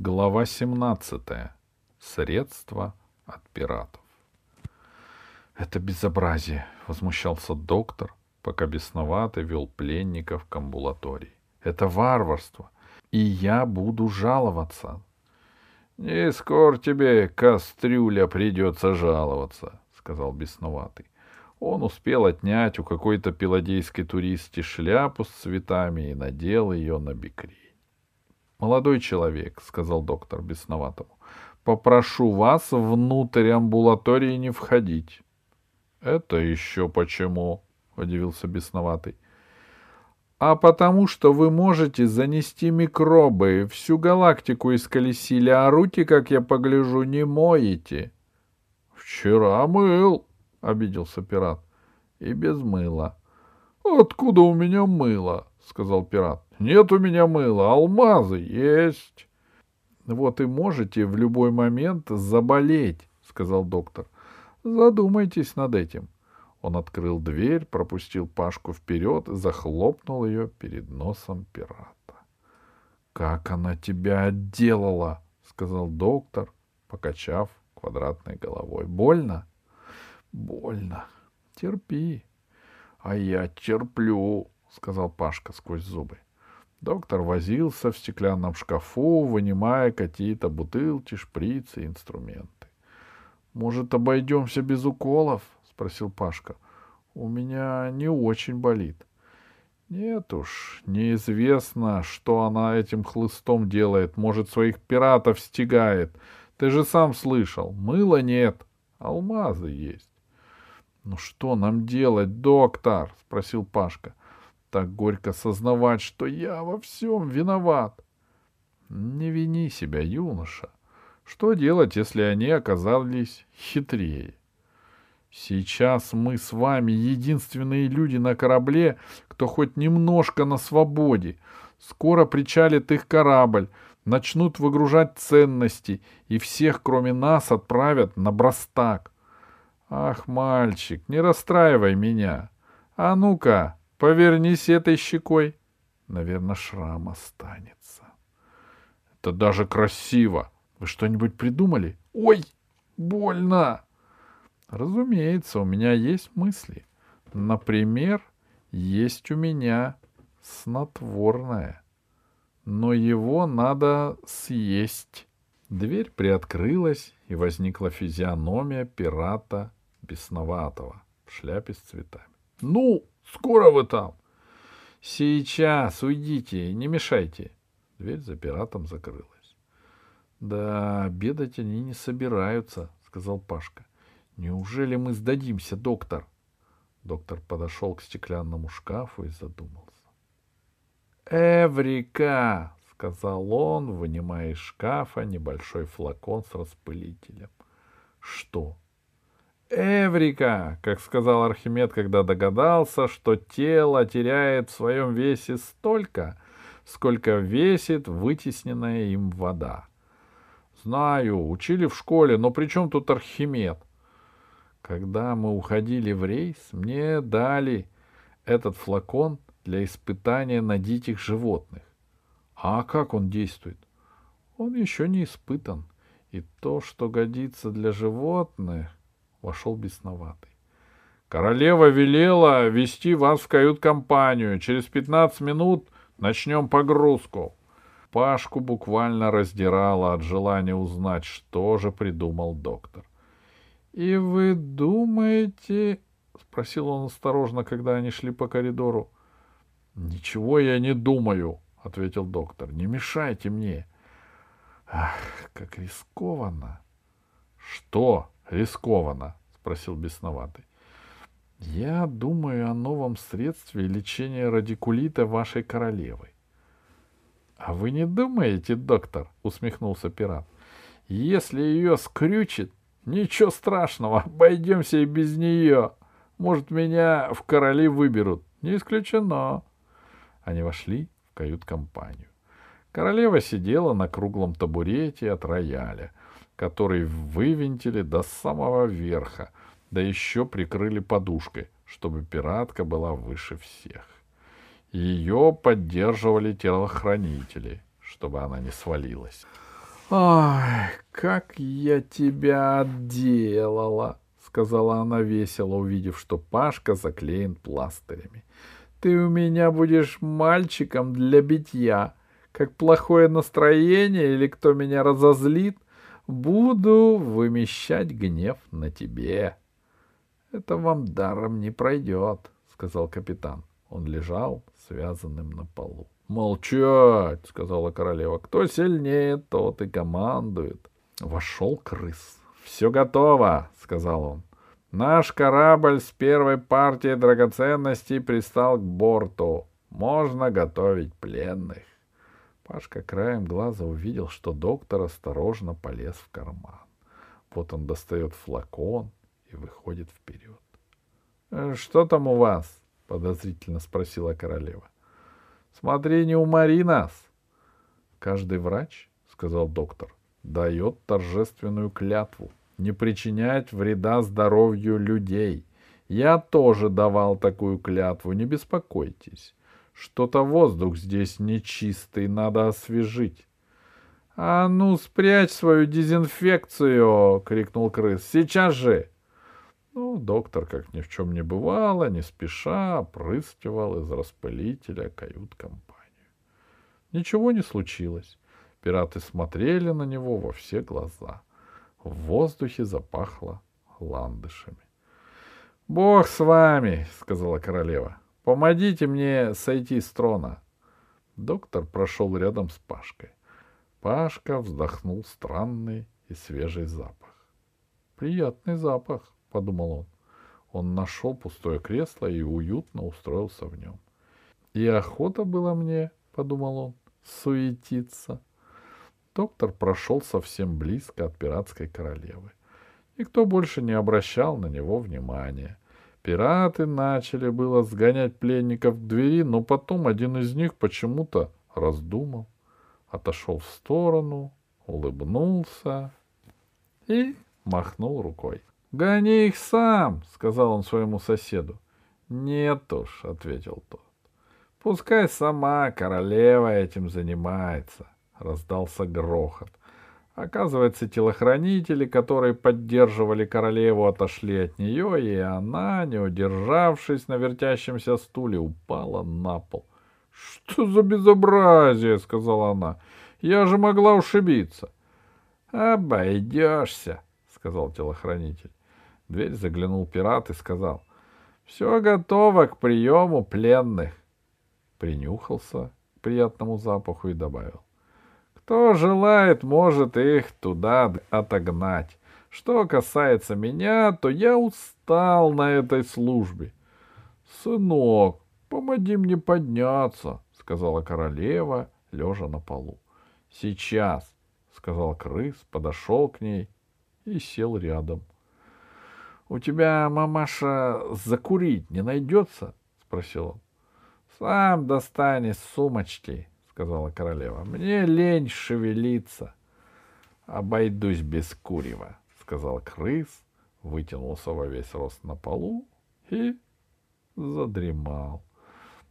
Глава 17. Средства от пиратов. Это безобразие, возмущался доктор, пока бесновато вел пленников к амбулатории. Это варварство, и я буду жаловаться. Не скоро тебе, кастрюля, придется жаловаться, сказал бесноватый. Он успел отнять у какой-то пиладейской туристки шляпу с цветами и надел ее на бикрень. «Молодой человек», — сказал доктор бесноватому, — «попрошу вас внутрь амбулатории не входить». «Это еще почему?» — удивился бесноватый. «А потому что вы можете занести микробы, всю галактику исколесили, а руки, как я погляжу, не моете». «Вчера мыл», — обиделся пират. «И без мыла». «Откуда у меня мыло?» — сказал пират. «Нет у меня мыла, алмазы есть». «Вот и можете в любой момент заболеть», — сказал доктор. «Задумайтесь над этим». Он открыл дверь, пропустил Пашку вперед и захлопнул ее перед носом пирата. «Как она тебя отделала!» — сказал доктор, покачав квадратной головой. «Больно?» Больно. Терпи. А я терплю, сказал Пашка сквозь зубы. Доктор возился в стеклянном шкафу, вынимая какие-то бутылки, шприцы, инструменты. Может, обойдемся без уколов? спросил Пашка. У меня не очень болит. Нет уж, неизвестно, что она этим хлыстом делает. Может, своих пиратов стегает. Ты же сам слышал. Мыла нет, алмазы есть. «Ну что нам делать, доктор?» — спросил Пашка. «Так горько сознавать, что я во всем виноват». «Не вини себя, юноша. Что делать, если они оказались хитрее?» Сейчас мы с вами единственные люди на корабле, кто хоть немножко на свободе. Скоро причалит их корабль, начнут выгружать ценности, и всех, кроме нас, отправят на Брастак. Ах, мальчик, не расстраивай меня. А ну-ка, повернись этой щекой. Наверное, шрам останется. Это даже красиво. Вы что-нибудь придумали? Ой, больно. Разумеется, у меня есть мысли. Например, есть у меня снотворное. Но его надо съесть. Дверь приоткрылась, и возникла физиономия пирата бесноватого, в шляпе с цветами. — Ну, скоро вы там! — Сейчас, уйдите, не мешайте. Дверь за пиратом закрылась. — Да, обедать они не собираются, — сказал Пашка. — Неужели мы сдадимся, доктор? Доктор подошел к стеклянному шкафу и задумался. — Эврика! — сказал он, вынимая из шкафа небольшой флакон с распылителем. — Что? — Эврика, как сказал Архимед, когда догадался, что тело теряет в своем весе столько, сколько весит вытесненная им вода. Знаю, учили в школе, но при чем тут Архимед? Когда мы уходили в рейс, мне дали этот флакон для испытания на диких животных. А как он действует? Он еще не испытан. И то, что годится для животных, вошел бесноватый. Королева велела вести вас в кают-компанию. Через пятнадцать минут начнем погрузку. Пашку буквально раздирало от желания узнать, что же придумал доктор. — И вы думаете... — спросил он осторожно, когда они шли по коридору. — Ничего я не думаю, — ответил доктор. — Не мешайте мне. — Ах, как рискованно. — Что? Рискованно? — спросил бесноватый. — Я думаю о новом средстве лечения радикулита вашей королевы. — А вы не думаете, доктор? — усмехнулся пират. — Если ее скрючит, ничего страшного, обойдемся и без нее. Может, меня в короли выберут. Не исключено. Они вошли в кают-компанию. Королева сидела на круглом табурете от рояля — который вывинтили до самого верха, да еще прикрыли подушкой, чтобы пиратка была выше всех. Ее поддерживали телохранители, чтобы она не свалилась. «Ай, как я тебя отделала!» — сказала она весело, увидев, что Пашка заклеен пластырями. «Ты у меня будешь мальчиком для битья. Как плохое настроение или кто меня разозлит, буду вымещать гнев на тебе». «Это вам даром не пройдет», — сказал капитан. Он лежал связанным на полу. «Молчать!» — сказала королева. «Кто сильнее, тот и командует». Вошел крыс. «Все готово!» — сказал он. «Наш корабль с первой партией драгоценностей пристал к борту. Можно готовить пленных». Пашка краем глаза увидел, что доктор осторожно полез в карман. Вот он достает флакон и выходит вперед. «Э, «Что там у вас?» — подозрительно спросила королева. Смотри, не умори нас. Каждый врач, сказал доктор, дает торжественную клятву не причинять вреда здоровью людей. Я тоже давал такую клятву, не беспокойтесь. Что-то воздух здесь нечистый, надо освежить. — А ну, спрячь свою дезинфекцию! — крикнул крыс. — Сейчас же! Ну, доктор, как ни в чем не бывало, не спеша опрыскивал из распылителя кают-компанию. Ничего не случилось. Пираты смотрели на него во все глаза. В воздухе запахло ландышами. — Бог с вами, — сказала королева. — Помогите мне сойти с трона. Доктор прошел рядом с Пашкой. Пашка вздохнул странный и свежий запах. Приятный запах, — подумал он. Он нашел пустое кресло и уютно устроился в нем. И охота была мне, — подумал он, — суетиться. Доктор прошел совсем близко от пиратской королевы. Никто больше не обращал на него внимания. Пираты начали было сгонять пленников к двери, но потом один из них почему-то раздумал, отошел в сторону, улыбнулся и махнул рукой. Гони их сам, сказал он своему соседу. Нет уж, ответил тот. Пускай сама королева этим занимается, раздался грохот. Оказывается, телохранители, которые поддерживали королеву, отошли от нее, и она, не удержавшись на вертящемся стуле, упала на пол. — Что за безобразие? — сказала она. — Я же могла ушибиться. — Обойдешься, — сказал телохранитель дверь заглянул пират и сказал, «Все готово к приему пленных». Принюхался к приятному запаху и добавил, «Кто желает, может их туда отогнать. Что касается меня, то я устал на этой службе». «Сынок, помоги мне подняться», — сказала королева, лежа на полу. «Сейчас», — сказал крыс, подошел к ней и сел рядом. — у тебя, мамаша, закурить не найдется? — спросил он. — Сам достань из сумочки, — сказала королева. — Мне лень шевелиться. — Обойдусь без курева, — сказал крыс, вытянулся во весь рост на полу и задремал.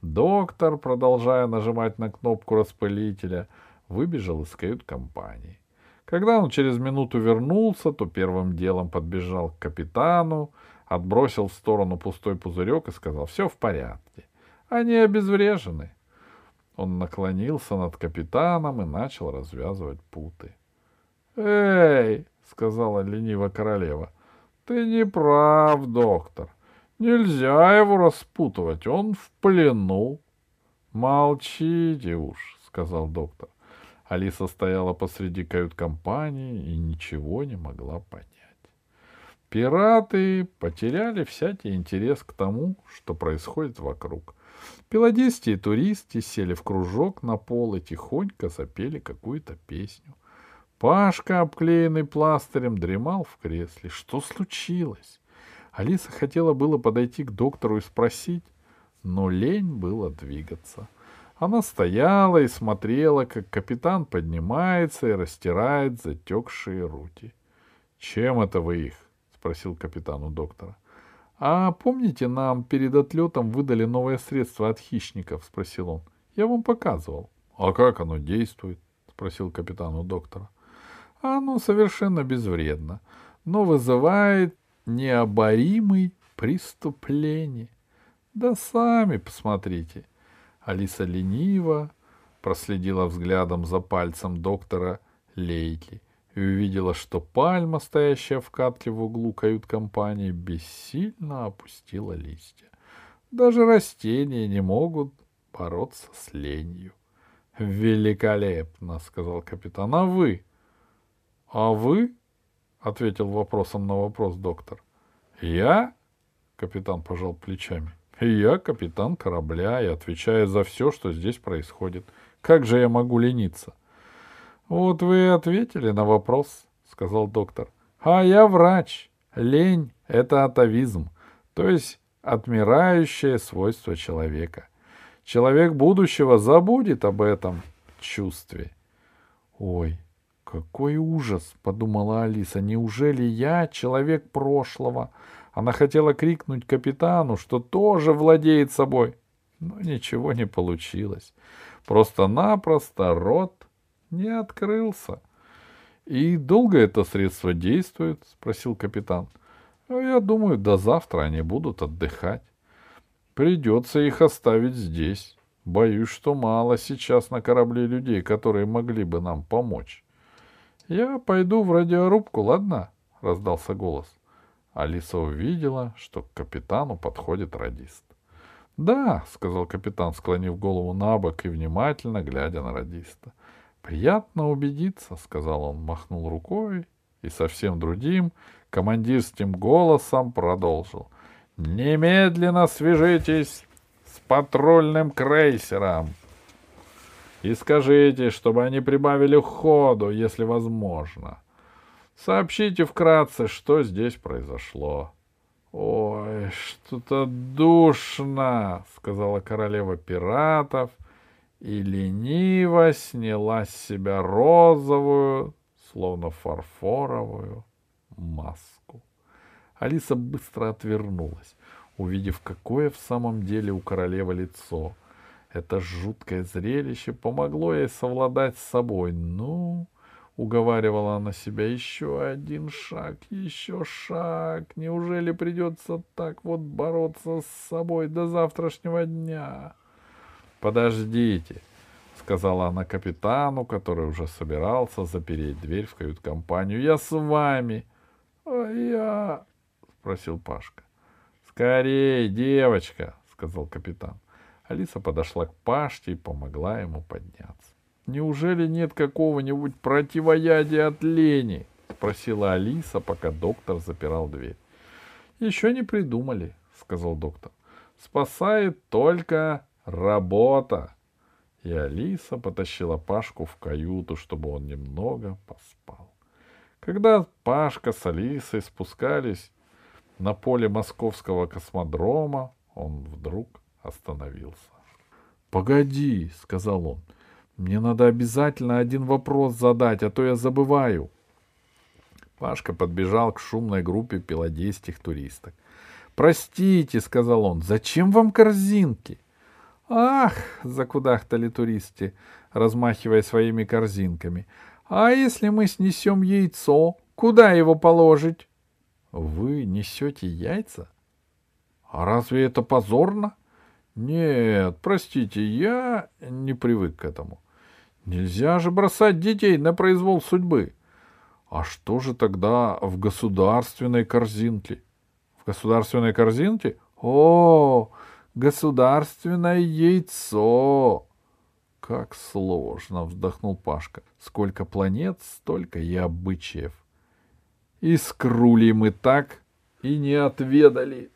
Доктор, продолжая нажимать на кнопку распылителя, выбежал из кают-компании. Когда он через минуту вернулся, то первым делом подбежал к капитану, отбросил в сторону пустой пузырек и сказал, все в порядке. Они обезврежены. Он наклонился над капитаном и начал развязывать путы. «Эй!» — сказала лениво королева. «Ты не прав, доктор. Нельзя его распутывать, он в плену». «Молчите уж», — сказал доктор. Алиса стояла посреди кают-компании и ничего не могла понять. Пираты потеряли всякий интерес к тому, что происходит вокруг. Пеладисты и туристы сели в кружок на пол и тихонько запели какую-то песню. Пашка, обклеенный пластырем, дремал в кресле. Что случилось? Алиса хотела было подойти к доктору и спросить, но лень было двигаться — она стояла и смотрела, как капитан поднимается и растирает затекшие руки. — Чем это вы их? — спросил капитан у доктора. — А помните, нам перед отлетом выдали новое средство от хищников? — спросил он. — Я вам показывал. — А как оно действует? — спросил капитан у доктора. Оно совершенно безвредно, но вызывает необоримый преступление. Да сами посмотрите. Алиса лениво проследила взглядом за пальцем доктора Лейки и увидела, что пальма, стоящая в катке в углу кают-компании, бессильно опустила листья. Даже растения не могут бороться с ленью. «Великолепно!» — сказал капитан. «А вы?» «А вы?» — ответил вопросом на вопрос доктор. «Я?» — капитан пожал плечами. «Я капитан корабля и отвечаю за все, что здесь происходит. Как же я могу лениться?» «Вот вы ответили на вопрос», — сказал доктор. «А я врач. Лень — это атовизм, то есть отмирающее свойство человека. Человек будущего забудет об этом чувстве. Ой, какой ужас, подумала Алиса. Неужели я человек прошлого? Она хотела крикнуть капитану, что тоже владеет собой. Но ничего не получилось. Просто-напросто рот не открылся. И долго это средство действует? спросил капитан. «Ну, я думаю, до завтра они будут отдыхать. Придется их оставить здесь. Боюсь, что мало сейчас на корабле людей, которые могли бы нам помочь. Я пойду в радиорубку, ладно? раздался голос. Алиса увидела, что к капитану подходит радист. Да, сказал капитан, склонив голову на бок и внимательно глядя на радиста. Приятно убедиться, сказал он, махнул рукой и совсем другим командирским голосом продолжил. Немедленно свяжитесь с патрульным крейсером и скажите, чтобы они прибавили ходу, если возможно. Сообщите вкратце, что здесь произошло. — Ой, что-то душно, — сказала королева пиратов, и лениво сняла с себя розовую, словно фарфоровую, маску. Алиса быстро отвернулась увидев, какое в самом деле у королевы лицо. Это жуткое зрелище помогло ей совладать с собой. Ну, уговаривала она себя, еще один шаг, еще шаг. Неужели придется так вот бороться с собой до завтрашнего дня? Подождите, сказала она капитану, который уже собирался запереть дверь в кают-компанию. Я с вами. А я... спросил Пашка. «Скорей, девочка!» — сказал капитан. Алиса подошла к Пашке и помогла ему подняться. «Неужели нет какого-нибудь противоядия от лени?» — спросила Алиса, пока доктор запирал дверь. «Еще не придумали», — сказал доктор. «Спасает только работа». И Алиса потащила Пашку в каюту, чтобы он немного поспал. Когда Пашка с Алисой спускались на поле московского космодрома он вдруг остановился. «Погоди», — сказал он, — «мне надо обязательно один вопрос задать, а то я забываю». Пашка подбежал к шумной группе пилодейских туристок. «Простите», — сказал он, — «зачем вам корзинки?» «Ах!» — закудахтали туристы, размахивая своими корзинками. «А если мы снесем яйцо, куда его положить?» Вы несете яйца? А разве это позорно? Нет, простите, я не привык к этому. Нельзя же бросать детей на произвол судьбы. А что же тогда в государственной корзинке? В государственной корзинке? О, государственное яйцо! Как сложно, вздохнул Пашка. Сколько планет, столько и обычаев. И скрули мы так и не отведали.